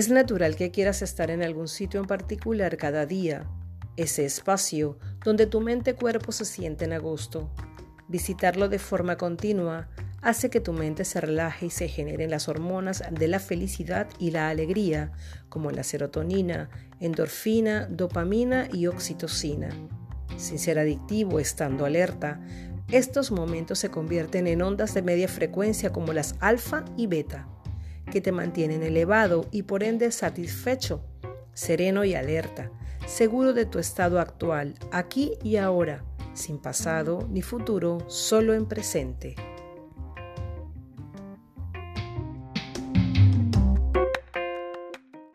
Es natural que quieras estar en algún sitio en particular cada día, ese espacio donde tu mente y cuerpo se sienten a gusto. Visitarlo de forma continua hace que tu mente se relaje y se generen las hormonas de la felicidad y la alegría, como la serotonina, endorfina, dopamina y oxitocina. Sin ser adictivo, estando alerta, estos momentos se convierten en ondas de media frecuencia como las alfa y beta, que te mantienen elevado y por ende satisfecho, sereno y alerta, seguro de tu estado actual, aquí y ahora, sin pasado ni futuro, solo en presente.